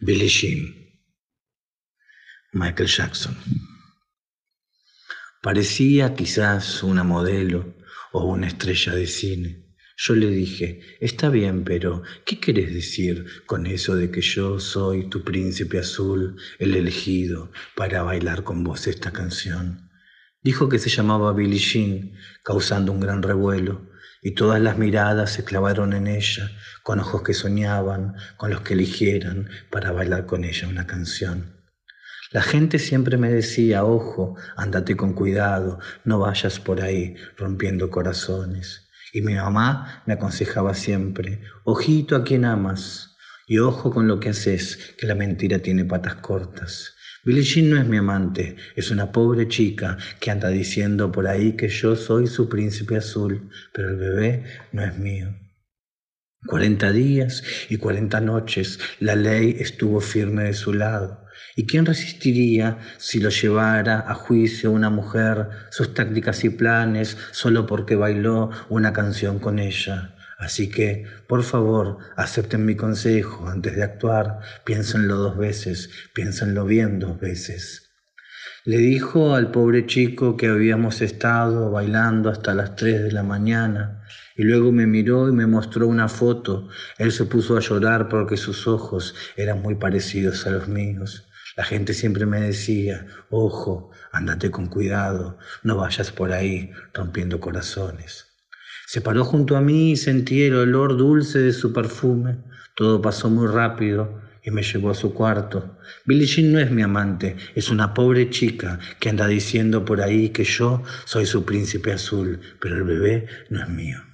Billie Jean, Michael Jackson. Parecía quizás una modelo o una estrella de cine. Yo le dije, está bien, pero ¿qué quieres decir con eso de que yo soy tu príncipe azul, el elegido, para bailar con vos esta canción? Dijo que se llamaba Billie Jean, causando un gran revuelo, y todas las miradas se clavaron en ella, con ojos que soñaban, con los que eligieran para bailar con ella una canción. La gente siempre me decía, ojo, ándate con cuidado, no vayas por ahí rompiendo corazones. Y mi mamá me aconsejaba siempre, ojito a quien amas y ojo con lo que haces, que la mentira tiene patas cortas. Billie Jean no es mi amante, es una pobre chica que anda diciendo por ahí que yo soy su príncipe azul, pero el bebé no es mío. Cuarenta días y cuarenta noches la ley estuvo firme de su lado. ¿Y quién resistiría si lo llevara a juicio una mujer, sus tácticas y planes, solo porque bailó una canción con ella? Así que, por favor, acepten mi consejo antes de actuar, piénsenlo dos veces, piénsenlo bien dos veces. Le dijo al pobre chico que habíamos estado bailando hasta las tres de la mañana y luego me miró y me mostró una foto. Él se puso a llorar porque sus ojos eran muy parecidos a los míos. La gente siempre me decía, ojo, ándate con cuidado, no vayas por ahí rompiendo corazones. Se paró junto a mí y sentí el olor dulce de su perfume. Todo pasó muy rápido y me llevó a su cuarto. Billie Jean no es mi amante, es una pobre chica que anda diciendo por ahí que yo soy su príncipe azul, pero el bebé no es mío.